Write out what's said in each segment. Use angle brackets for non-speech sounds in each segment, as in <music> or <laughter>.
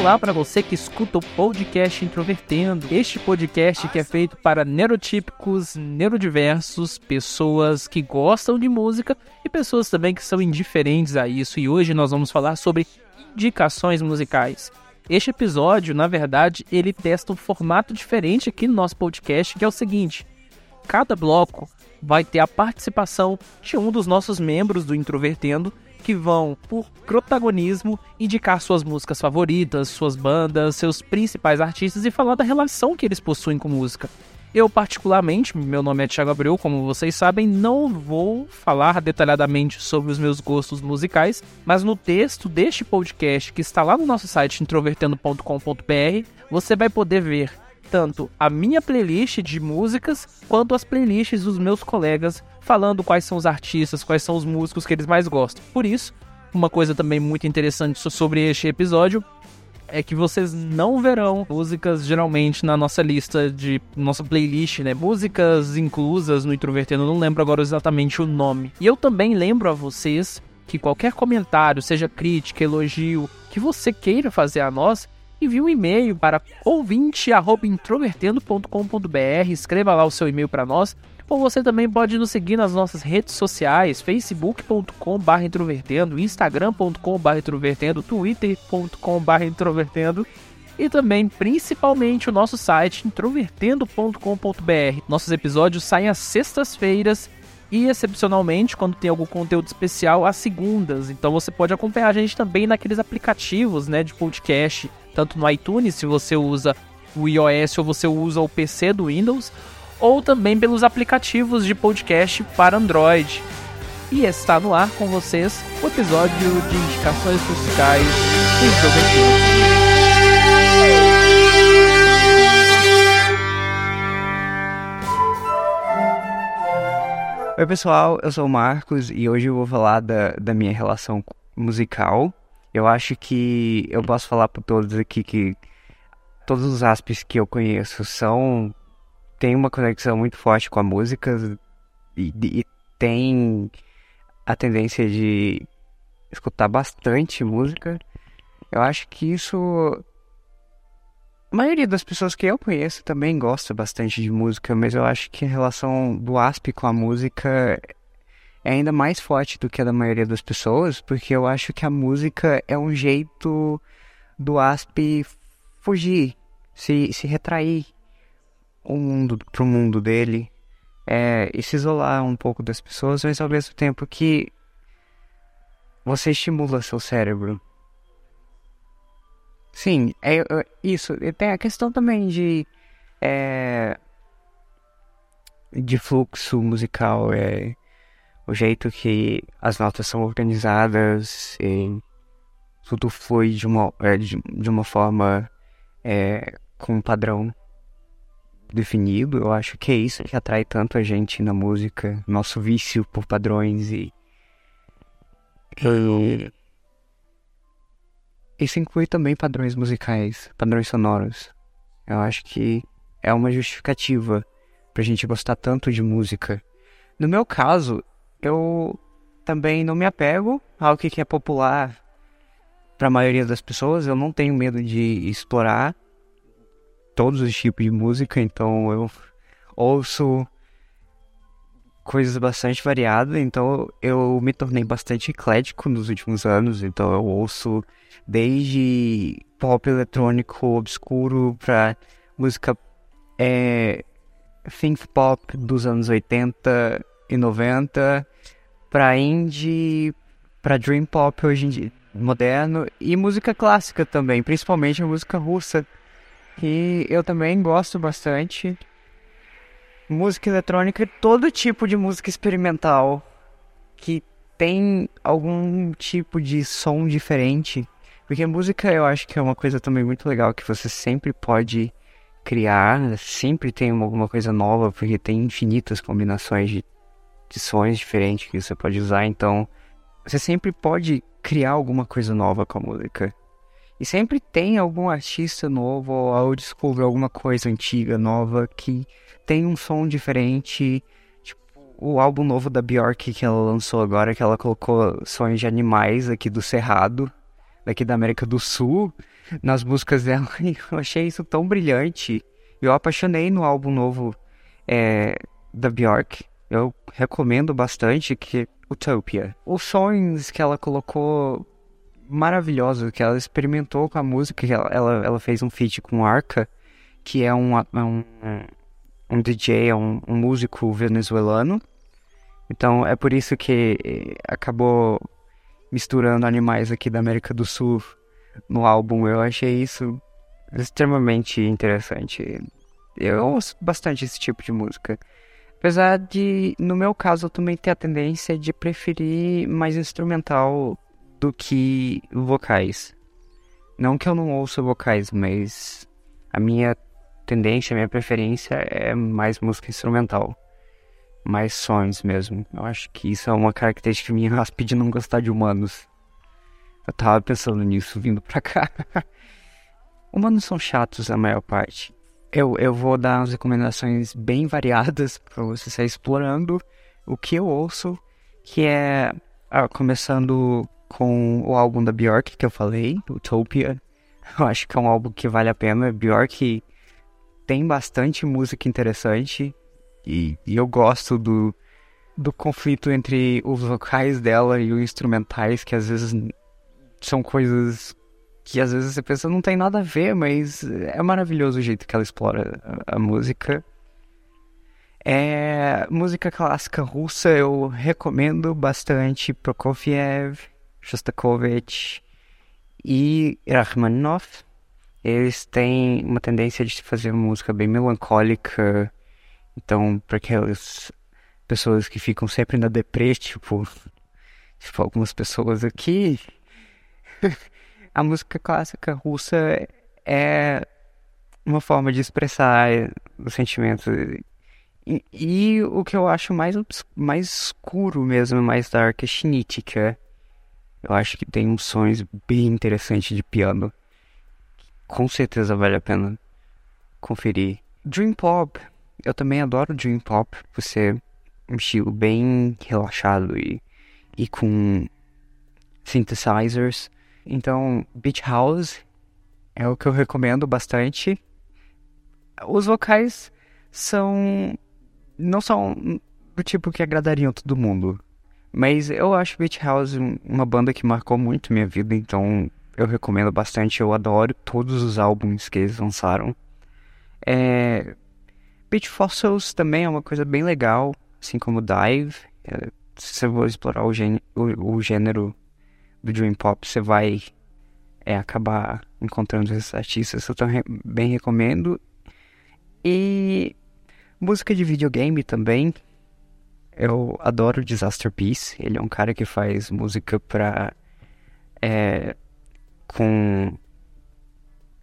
Olá para você que escuta o podcast Introvertendo. Este podcast que é feito para neurotípicos, neurodiversos, pessoas que gostam de música e pessoas também que são indiferentes a isso. E hoje nós vamos falar sobre indicações musicais. Este episódio, na verdade, ele testa um formato diferente aqui no nosso podcast, que é o seguinte: cada bloco vai ter a participação de um dos nossos membros do Introvertendo que vão, por protagonismo, indicar suas músicas favoritas, suas bandas, seus principais artistas e falar da relação que eles possuem com música. Eu, particularmente, meu nome é Thiago Abreu, como vocês sabem, não vou falar detalhadamente sobre os meus gostos musicais, mas no texto deste podcast, que está lá no nosso site introvertendo.com.br, você vai poder ver tanto a minha playlist de músicas quanto as playlists dos meus colegas falando quais são os artistas, quais são os músicos que eles mais gostam. Por isso, uma coisa também muito interessante sobre este episódio é que vocês não verão músicas geralmente na nossa lista de nossa playlist, né? Músicas inclusas no Introvertendo, não lembro agora exatamente o nome. E eu também lembro a vocês que qualquer comentário, seja crítica, elogio, que você queira fazer a nós, envie um e-mail para ouvinte@introvertendo.com.br, escreva lá o seu e-mail para nós ou você também pode nos seguir nas nossas redes sociais, facebook.com.br introvertendo, instagram.com.br introvertendo, twitter.com.br introvertendo e também, principalmente, o nosso site introvertendo.com.br. Nossos episódios saem às sextas-feiras e, excepcionalmente, quando tem algum conteúdo especial, às segundas. Então você pode acompanhar a gente também naqueles aplicativos né, de podcast, tanto no iTunes, se você usa o iOS ou você usa o PC do Windows, ou também pelos aplicativos de podcast para Android. E está no ar com vocês o episódio de indicações musicais do Oi pessoal, eu sou o Marcos e hoje eu vou falar da, da minha relação musical. Eu acho que eu posso falar para todos aqui que todos os aspectos que eu conheço são tem uma conexão muito forte com a música e, e tem a tendência de escutar bastante música. Eu acho que isso. A maioria das pessoas que eu conheço também gosta bastante de música, mas eu acho que a relação do ASP com a música é ainda mais forte do que a da maioria das pessoas, porque eu acho que a música é um jeito do ASP fugir, se, se retrair o mundo pro mundo dele é, e se isolar um pouco das pessoas, mas ao mesmo tempo que você estimula seu cérebro. Sim, é, é isso. E tem a questão também de é, de fluxo musical, é o jeito que as notas são organizadas e tudo flui de uma, é, de, uma forma é, com um padrão definido. Eu acho que é isso que atrai tanto a gente na música, nosso vício por padrões e. Isso inclui também padrões musicais, padrões sonoros. Eu acho que é uma justificativa pra gente gostar tanto de música. No meu caso, eu também não me apego ao que é popular para a maioria das pessoas. Eu não tenho medo de explorar todos os tipos de música, então eu ouço coisas bastante variadas, então eu me tornei bastante eclético nos últimos anos, então eu ouço desde pop eletrônico obscuro para música é, think pop dos anos 80 e 90 para indie, para dream pop hoje em dia moderno e música clássica também, principalmente a música russa que eu também gosto bastante. Música eletrônica todo tipo de música experimental que tem algum tipo de som diferente. Porque música eu acho que é uma coisa também muito legal que você sempre pode criar, sempre tem alguma coisa nova, porque tem infinitas combinações de sons diferentes que você pode usar, então você sempre pode criar alguma coisa nova com a música. E sempre tem algum artista novo ou descobrir alguma coisa antiga, nova, que tem um som diferente. Tipo, o álbum novo da Bjork que ela lançou agora, que ela colocou sons de animais aqui do Cerrado, daqui da América do Sul, nas músicas dela. <laughs> E eu achei isso tão brilhante. Eu apaixonei no álbum novo é, da Bjork. Eu recomendo bastante que Utopia. Os sons que ela colocou maravilhosos, que ela experimentou com a música, que ela, ela, ela fez um feat com Arca, que é um, um, um DJ, é um, um músico venezuelano. Então é por isso que eh, acabou misturando animais aqui da América do Sul no álbum. Eu achei isso extremamente interessante. Eu ouço bastante esse tipo de música. Apesar de, no meu caso, eu também ter a tendência de preferir mais instrumental do que vocais. Não que eu não ouça vocais, mas a minha tendência, a minha preferência é mais música instrumental. Mais sons mesmo. Eu acho que isso é uma característica minha, <laughs> raspe de não gostar de humanos. Eu tava pensando nisso vindo pra cá. <laughs> humanos são chatos a maior parte. Eu, eu vou dar umas recomendações bem variadas <laughs> para você sair explorando o que eu ouço, que é ah, começando com o álbum da Bjork que eu falei, Utopia. <laughs> Eu acho que é um álbum que vale a pena. Bjork tem bastante música interessante e, e eu gosto do, do conflito entre os vocais dela e os instrumentais, que às vezes são coisas que às vezes você pensa não tem nada a ver, mas é maravilhoso o jeito que ela explora a, a música. É, música clássica russa eu recomendo bastante Prokofiev, Shostakovich e Rachmaninoff. Eles têm uma tendência de fazer música bem melancólica, então para aquelas pessoas que ficam sempre na deprê, tipo, <laughs> tipo algumas pessoas aqui a música clássica russa é uma forma de expressar os sentimentos. E, e, o que eu acho mais, mais escuro mesmo, mais dark, é Shinichika. Eu acho que tem uns sons bem interessantes de piano. Com certeza vale a pena conferir. Dream Pop. Eu também adoro Dream Pop por ser um estilo bem relaxado e, e com synthesizers. Então, Beach House é o que eu recomendo bastante. Os vocais são. não são do tipo que agradariam todo mundo. Mas eu acho Beach House uma banda que marcou muito minha vida, então eu recomendo bastante. Eu adoro todos os álbuns que eles lançaram. É... Beach Fossils também é uma coisa bem legal, assim como Dive. É... Se você for explorar o, o, o gênero do Dream Pop, você vai é, acabar encontrando esses artistas. Eu também bem recomendo. E música de videogame também. Eu adoro Disaster Peace. Ele é um cara que faz música pra. É, com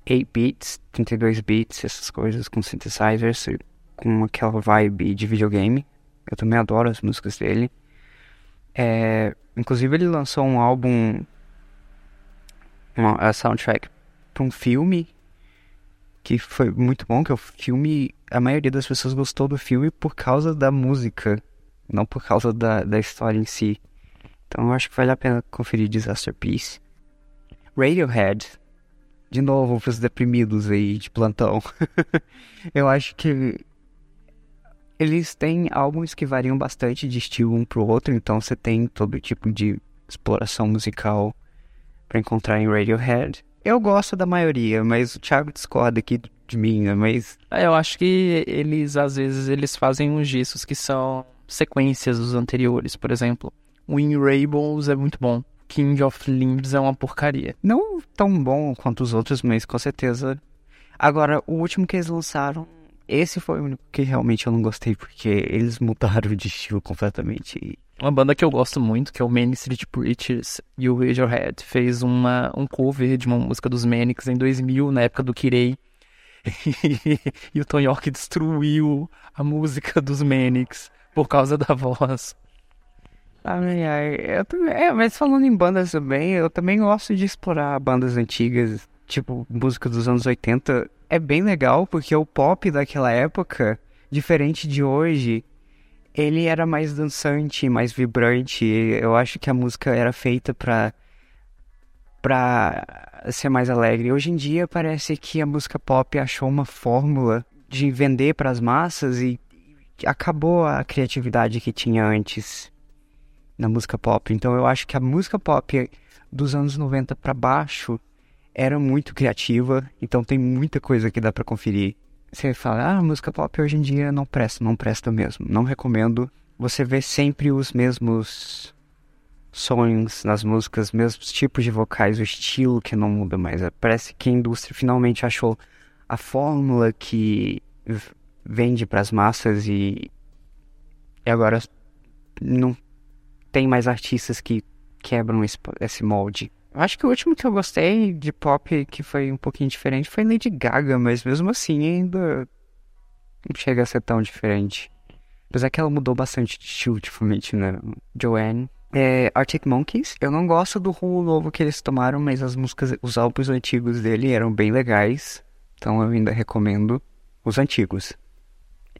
8 beats, 32 beats, essas coisas, com synthesizers, com aquela vibe de videogame. Eu também adoro as músicas dele. É, inclusive ele lançou um álbum, uma a soundtrack para um filme que foi muito bom, que é o filme, a maioria das pessoas gostou do filme por causa da música, não por causa da, da história em si. Então eu acho que vale a pena conferir Disaster Peace. Radiohead, de novo os deprimidos aí de plantão. <laughs> eu acho que eles têm álbuns que variam bastante de estilo um pro outro, então você tem todo tipo de exploração musical para encontrar em Radiohead. Eu gosto da maioria, mas o Thiago discorda aqui de mim, né? Mas. É, eu acho que eles, às vezes, eles fazem uns discos que são sequências dos anteriores. Por exemplo, o In Rainbows é muito bom. King of Limbs é uma porcaria. Não tão bom quanto os outros, mas com certeza. Agora, o último que eles lançaram esse foi o único que realmente eu não gostei, porque eles mudaram de estilo completamente. Uma banda que eu gosto muito, que é o Main Street Preachers e o Radiohead, fez uma, um cover de uma música dos Manics em 2000, na época do Kirei. <laughs> e o Tom York destruiu a música dos Manics por causa da voz. Ai, ai, eu também, é, mas falando em bandas também, eu também gosto de explorar bandas antigas, tipo música dos anos 80. É bem legal porque o pop daquela época, diferente de hoje, ele era mais dançante, mais vibrante. Eu acho que a música era feita pra, pra ser mais alegre. Hoje em dia parece que a música pop achou uma fórmula de vender para as massas e acabou a criatividade que tinha antes na música pop. Então eu acho que a música pop dos anos 90 para baixo era muito criativa, então tem muita coisa que dá para conferir. Você fala, ah, música pop hoje em dia não presta, não presta mesmo. Não recomendo. Você vê sempre os mesmos sons nas músicas, mesmos tipos de vocais, o estilo que não muda mais. Parece que a indústria finalmente achou a fórmula que vende para as massas e, e agora não tem mais artistas que quebram esse molde. Acho que o último que eu gostei de pop que foi um pouquinho diferente foi Lady Gaga, mas mesmo assim ainda não chega a ser tão diferente. Apesar que ela mudou bastante de estilo ultimamente, né? Joanne. É, Arctic Monkeys, eu não gosto do rumo novo que eles tomaram, mas as músicas, os álbuns antigos dele eram bem legais. Então eu ainda recomendo os antigos.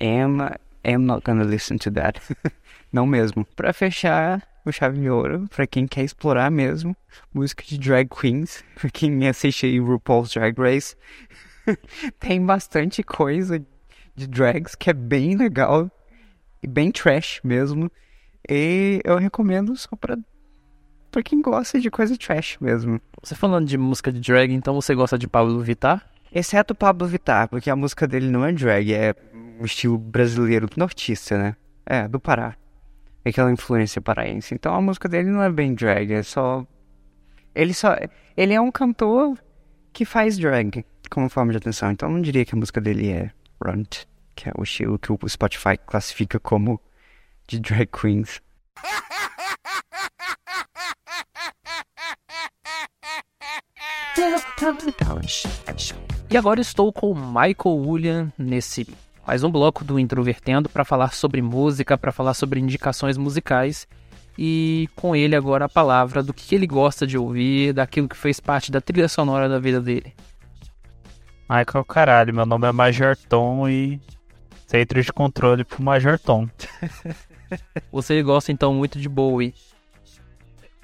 Am, am not gonna listen to that. <laughs> não mesmo. Pra fechar o chave de ouro, pra quem quer explorar mesmo, música de drag queens, <laughs> pra quem assiste aí RuPaul's Drag Race, <laughs> tem bastante coisa de drags que é bem legal e bem trash mesmo. E eu recomendo só pra, pra quem gosta de coisa trash mesmo. Você falando de música de drag, então você gosta de Pablo Vittar? Exceto Pablo Vittar, porque a música dele não é drag, é um estilo brasileiro nortista, né? É, do Pará. Aquela influência paraense. Então a música dele não é bem drag, é só. Ele só. Ele é um cantor que faz drag como forma de atenção. Então eu não diria que a música dele é runt, que é o estilo que o Spotify classifica como de drag queens. E agora estou com o Michael William nesse mais um bloco do Introvertendo para falar sobre música, para falar sobre indicações musicais. E com ele agora a palavra do que ele gosta de ouvir, daquilo que fez parte da trilha sonora da vida dele. Michael, caralho, meu nome é Major Tom e centro de controle pro Major Tom. <laughs> Você gosta então muito de Bowie?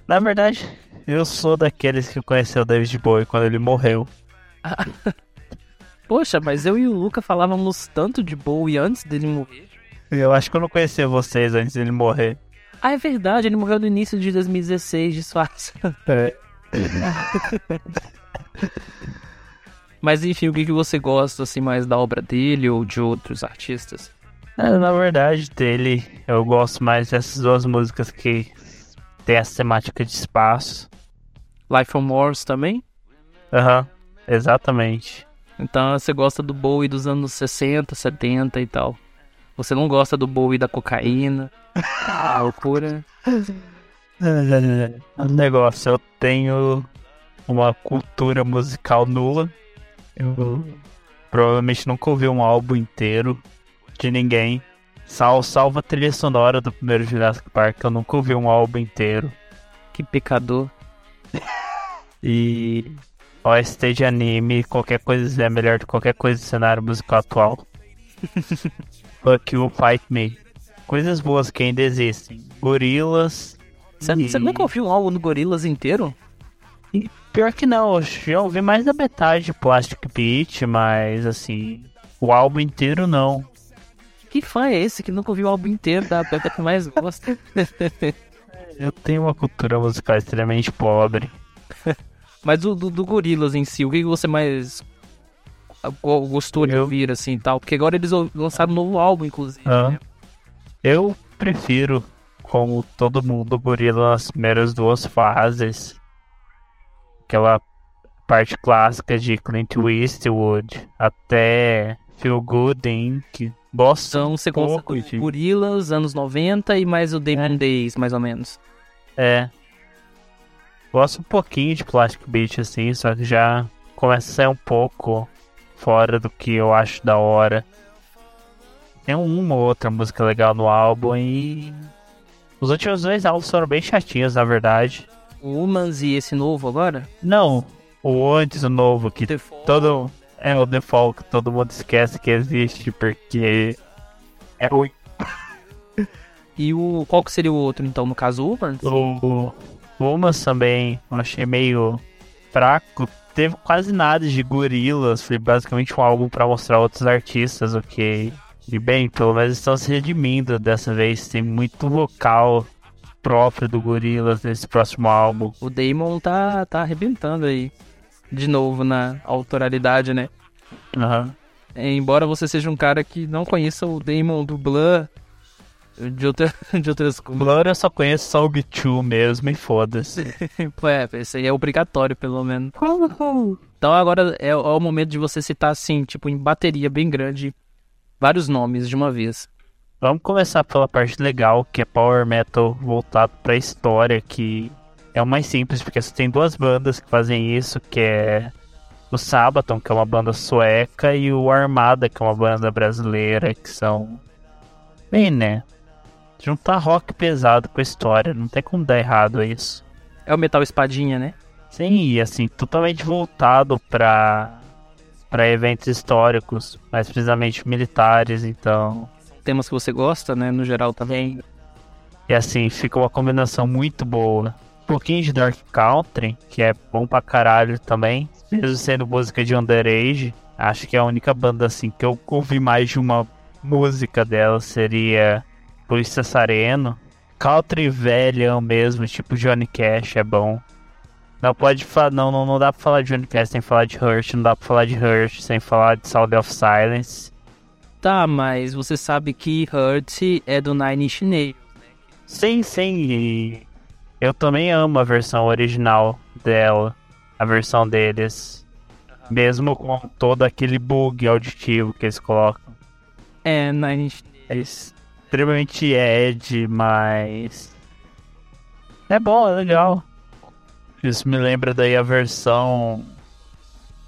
Na verdade, eu sou daqueles que conheceu o David Bowie quando ele morreu. <laughs> Poxa, mas eu e o Luca falávamos tanto de Bowie antes dele morrer. Eu acho que eu não conhecia vocês antes dele morrer. Ah, é verdade, ele morreu no início de 2016, disfarça. É. <laughs> Mas enfim, o que, que você gosta assim mais da obra dele ou de outros artistas? É, na verdade, dele, eu gosto mais dessas duas músicas que tem essa temática de espaço. Life on Mars também? Aham, uhum, exatamente. Então você gosta do Bowie dos anos 60, 70 e tal. Você não gosta do Bowie da cocaína, a <laughs> loucura. O negócio, eu tenho uma cultura musical nula. Eu provavelmente nunca ouvi um álbum inteiro de ninguém. Sal, salva a trilha sonora do primeiro Jurassic Park, eu nunca ouvi um álbum inteiro. Que pecador. E OST de anime, qualquer coisa é melhor do que qualquer coisa do cenário musical atual. <laughs> Fuck you, fight me. Coisas boas que ainda existem. Gorilas. Você, e... nunca ouviu um álbum do Gorilas inteiro? E pior que não, eu já ouvi mais da metade de Plastic Beach, mas assim, o álbum inteiro não. Que fã é esse que nunca ouviu o álbum inteiro da banda que mais gosta? <laughs> eu tenho uma cultura musical extremamente pobre. Mas do, do, do Gorilas em si, o que você mais gostou de eu... ouvir, assim, tal? Porque agora eles lançaram um novo álbum, inclusive. Ah. Né? Eu prefiro, como todo mundo, Gorila nas primeiras duas fases. Aquela parte clássica de Clint Eastwood até Feel Good Inc. Boston, você pouco, gosta Gorilas, anos 90 e mais o Demon é. Days, mais ou menos. É, Gosto um pouquinho de Plastic Beach, assim, só que já começa a ser um pouco fora do que eu acho da hora. tem uma ou outra música legal no álbum e. Os últimos dois álbuns foram bem chatinhos, na verdade. O Humans e esse novo agora? Não, o antes, o novo, que Default. todo. É o default que todo mundo esquece que existe, porque. É ruim. E o. Qual que seria o outro, então, no caso, o Humans? O, o Umas também, eu achei meio fraco. Teve quase nada de gorilas, foi basicamente um álbum pra mostrar outros artistas, ok. E bem, pelo menos estão se redimindo dessa vez. Tem muito vocal próprio do Gorilas nesse próximo álbum. O Damon tá, tá arrebentando aí. De novo na autoralidade, né? Aham. Embora você seja um cara que não conheça o Damon do Blur de, outra, <laughs> de outras coisas. Blur eu só conheço só o B2 mesmo e foda-se. <laughs> É, esse aí é obrigatório, pelo menos. Então agora é, é o momento de você citar, assim, tipo, em bateria bem grande, vários nomes de uma vez. Vamos começar pela parte legal, que é Power Metal voltado pra história, que é o mais simples, porque você tem duas bandas que fazem isso, que é o Sabaton, que é uma banda sueca, e o Armada, que é uma banda brasileira, que são... Bem, né? Juntar rock pesado com a história, não tem como dar errado isso. É o Metal Espadinha, né? Sim, e assim, totalmente voltado pra, pra eventos históricos, mais precisamente militares, então... Temas que você gosta, né? No geral também. E assim, fica uma combinação muito boa. Um pouquinho de Dark Country, que é bom pra caralho também. Mesmo sendo música de Underage, acho que é a única banda assim que eu ouvi mais de uma música dela seria Polícia Sareno. Country velhão mesmo, tipo Johnny Cash, é bom. Não pode falar, não, não, não dá pra falar de Johnny Cash sem falar de Hurt, não dá pra falar de Hurt sem falar de Sound of Silence. Tá, mas você sabe que Hurt é do Nine Inch Nails. Sim, sim. E eu também amo a versão original dela, a versão deles. Mesmo com todo aquele bug auditivo que eles colocam. É, Nine Inch É extremamente Ed, mas. É bom, é legal. Isso me lembra daí a versão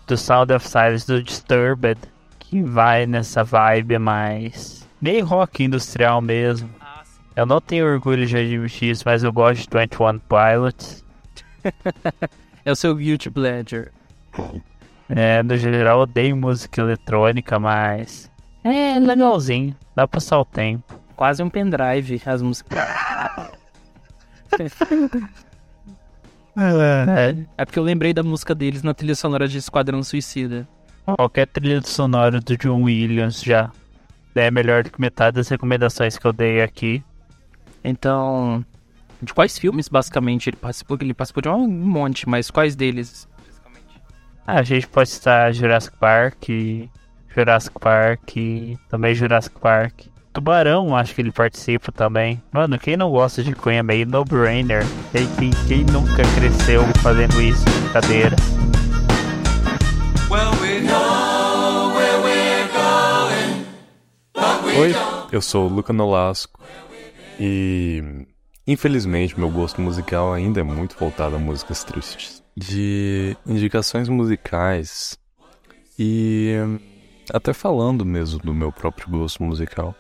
do Sound of Silence do Disturbed, que vai nessa vibe mais. meio rock industrial mesmo. Eu não tenho orgulho de admitir isso, mas eu gosto de 21 Pilots. <laughs> É o seu Guilty Pleasure. É, no geral eu odeio música eletrônica, mas. É legalzinho, dá pra passar o tempo. Quase um pendrive, as músicas. <laughs> É, É porque eu lembrei da música deles na trilha sonora de Esquadrão Suicida. qualquer trilha sonora do John Williams já é melhor do que metade das recomendações que eu dei aqui. Então, de quais filmes basicamente ele participou? Ele participou de um monte, mas quais deles? Ah, a gente pode citar Jurassic Park, Jurassic Park, também Jurassic Park. Tubarão, acho que ele participa também. Mano, quem não gosta de Cunha meio no-brainer? Quem, quem, quem nunca cresceu fazendo isso de brincadeira? Oi, eu sou o Luca Nolasco e infelizmente meu gosto musical ainda é muito voltado a músicas tristes. De indicações musicais e até falando mesmo do meu próprio gosto musical,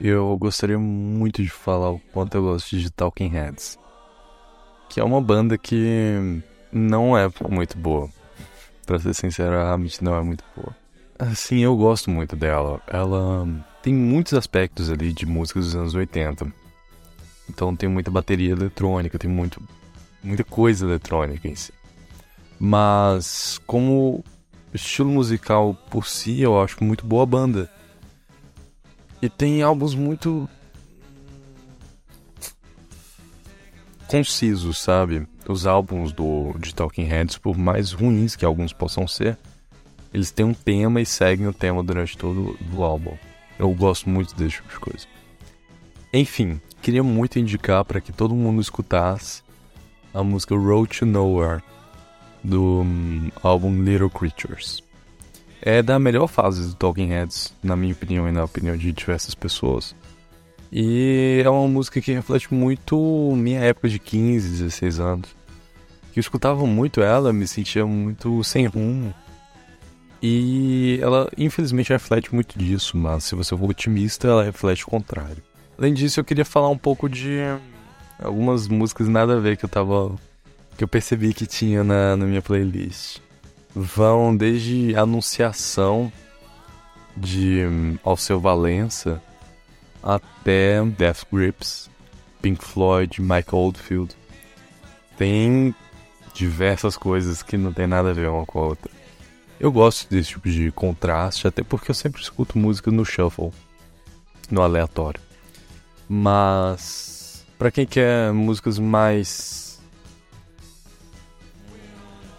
eu gostaria muito de falar o quanto eu gosto de Talking Heads, que é uma banda que não é muito boa. Pra ser sincero, realmente não é muito boa. Assim, eu gosto muito dela. Ela tem muitos aspectos ali de música dos anos 80. Então tem muita bateria eletrônica, tem muito, muita coisa eletrônica em si. Mas como estilo musical por si, eu acho muito boa a banda. E tem álbuns muito concisos, sabe? Os álbuns do de Talking Heads, por mais ruins que alguns possam ser, eles têm um tema e seguem o tema durante todo o álbum. Eu gosto muito desse tipo de coisa. Enfim, queria muito indicar para que todo mundo escutasse a música Road to Nowhere do hum, álbum Little Creatures. É da melhor fase do Talking Heads, na minha opinião e na opinião de diversas pessoas. E é uma música que reflete muito minha época de 15, 16 anos. Que eu escutava muito ela, me sentia muito sem rumo. E ela, infelizmente, reflete muito disso, mas se você for otimista, ela reflete o contrário. Além disso, eu queria falar um pouco de algumas músicas nada a ver que eu tava. que eu percebi que tinha na, na minha playlist. Vão desde Anunciação de um, Alceu Valença até Death Grips, Pink Floyd, Mike Oldfield. Tem diversas coisas que não tem nada a ver uma com a outra. Eu gosto desse tipo de contraste, até porque eu sempre escuto música no shuffle, no aleatório. Mas para quem quer músicas mais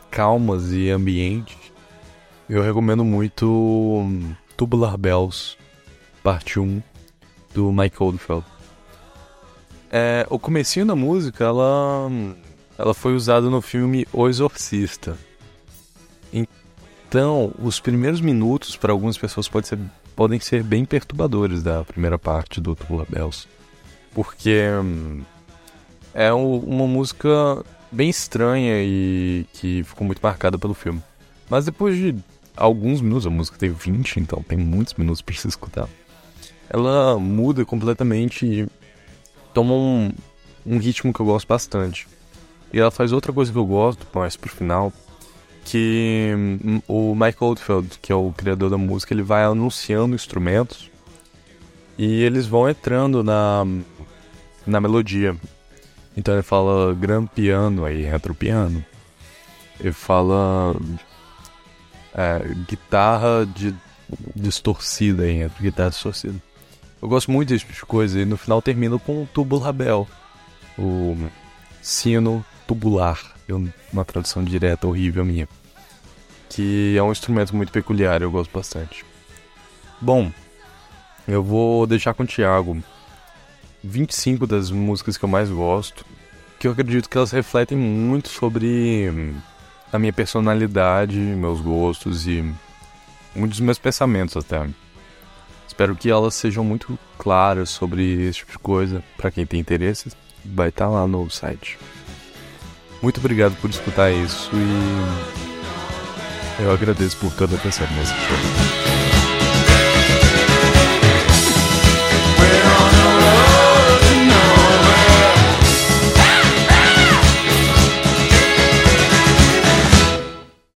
calmas e ambientes, eu recomendo muito Tubular Bells, parte 1 do Mike Oldfield. É, o comecinho da música, ela ela foi usada no filme O Exorcista. Então, os primeiros minutos para algumas pessoas pode ser, podem ser bem perturbadores da primeira parte do Tubular Bells. Porque hum, é uma música bem estranha e que ficou muito marcada pelo filme. Mas depois de alguns minutos, a música tem 20, então tem muitos minutos para se escutar. Ela muda completamente e toma um, um ritmo que eu gosto bastante. E ela faz outra coisa que eu gosto, mais pro final, que hum, o Mike Oldfield, que é o criador da música, ele vai anunciando instrumentos e eles vão entrando na, na melodia. Então ele fala gran piano, aí entra o piano. Ele fala é, guitarra de distorcida, aí entra guitarra distorcida. Eu gosto muito desse tipo de coisa e no final termina com o tubular bell, o sino tubular, uma tradução direta horrível minha, que é um instrumento muito peculiar, eu gosto bastante. Bom, eu vou deixar com o Thiago 25 das músicas que eu mais gosto, que eu acredito que elas refletem muito sobre hum, a minha personalidade, meus gostos e muitos dos meus pensamentos até. Espero que elas sejam muito claras sobre esse tipo de coisa. Para quem tem interesse, vai estar tá lá no site. Muito obrigado por escutar isso e eu agradeço por toda a atenção nesse show.